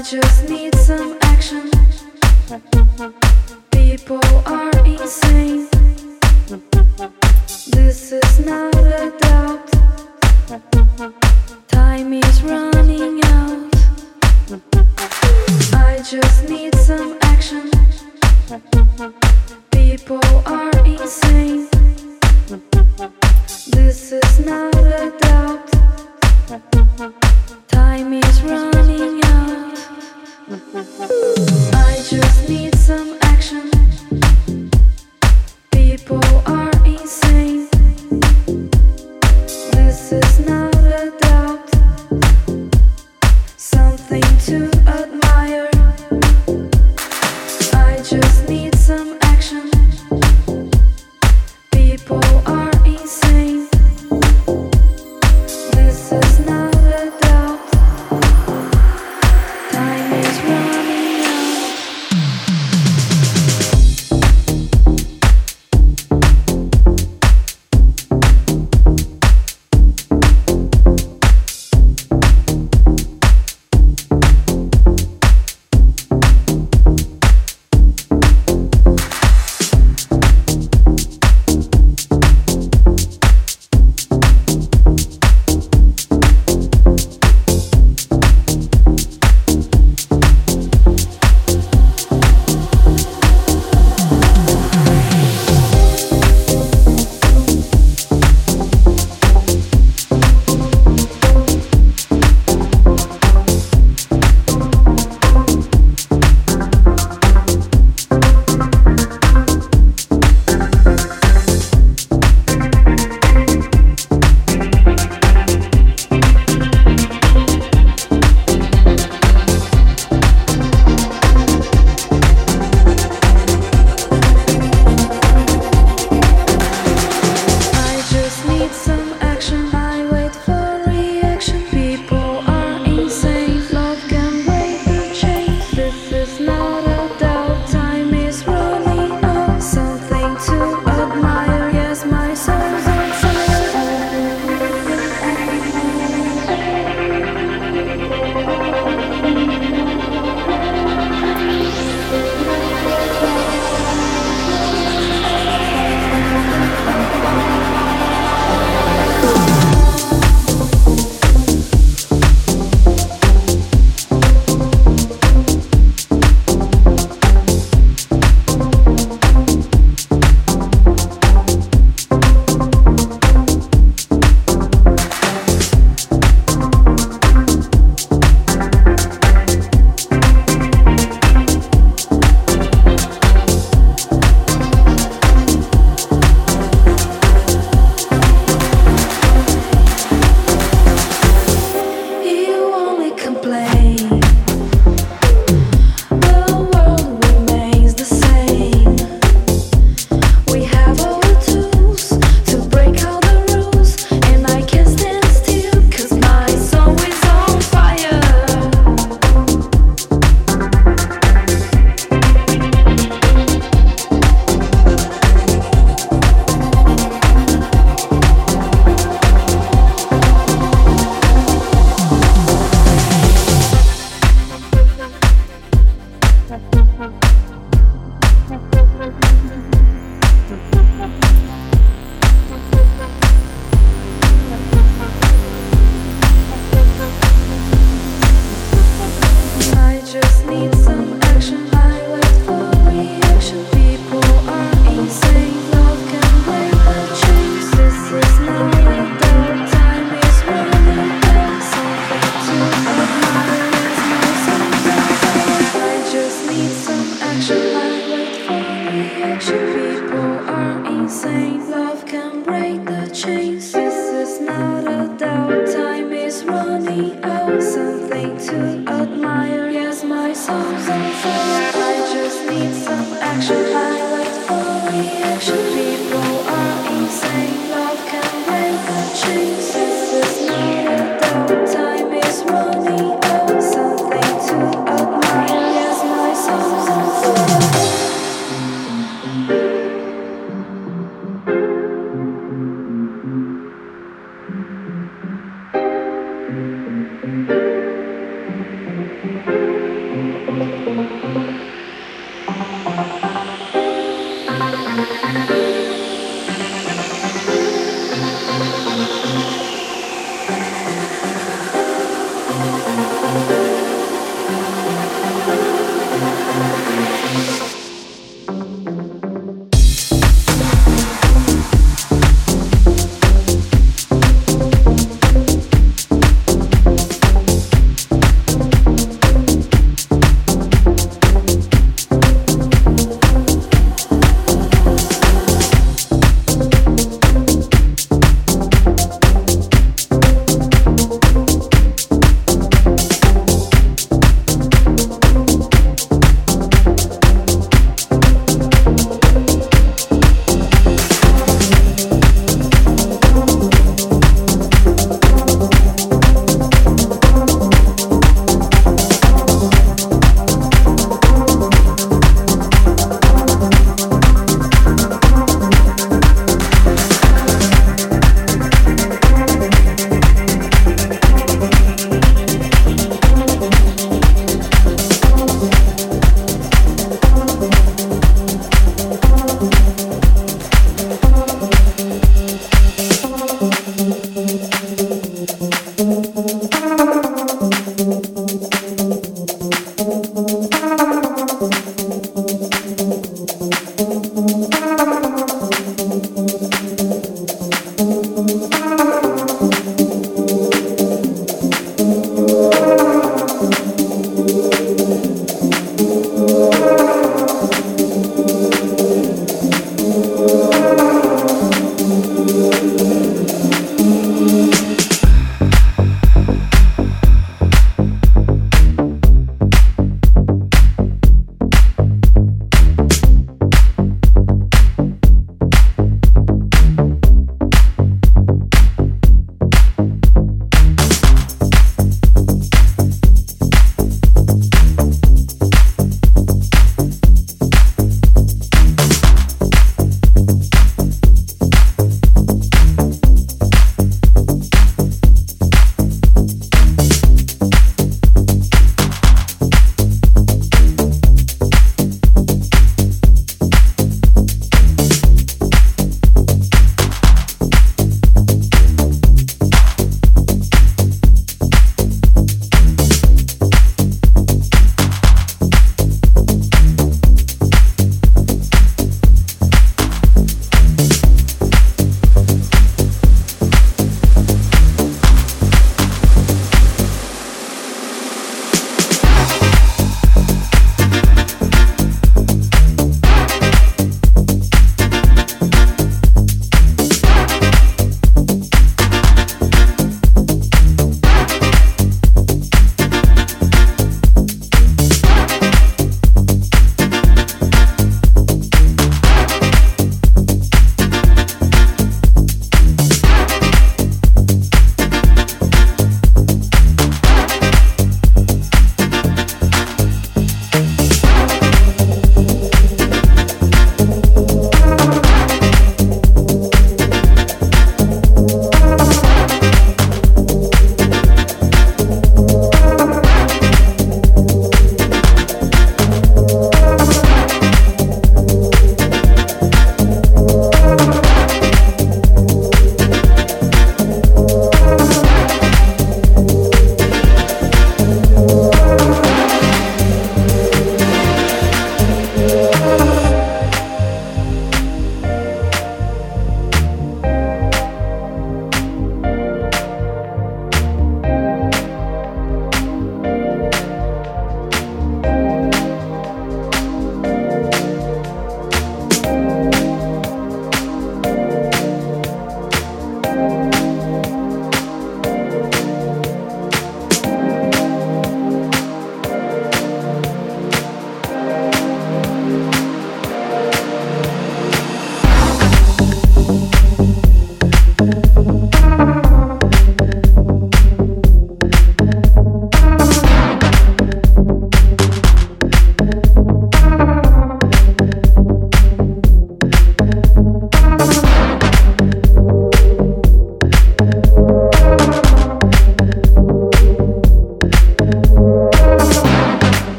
I just need some action. People are insane. This is not a doubt. Time is running out. I just need some action. People are insane. This is not a doubt. Time is running Thank you.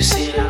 you see it.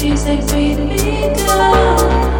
She said, sweet because.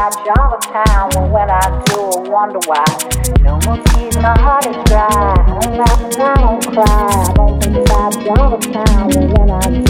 vibes all the town, and when I do, I wonder why. No more tears, my heart is dry. I don't laugh and I don't cry. I don't think I drive a town, when I do.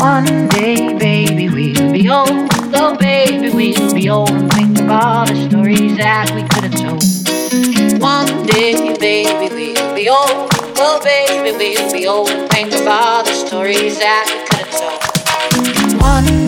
one day, baby, we'll be old. Oh, baby, we'll be old and think about the stories that we could have told. One day, baby, we'll be old. Oh, baby, we'll be old and think the stories that we could have told. One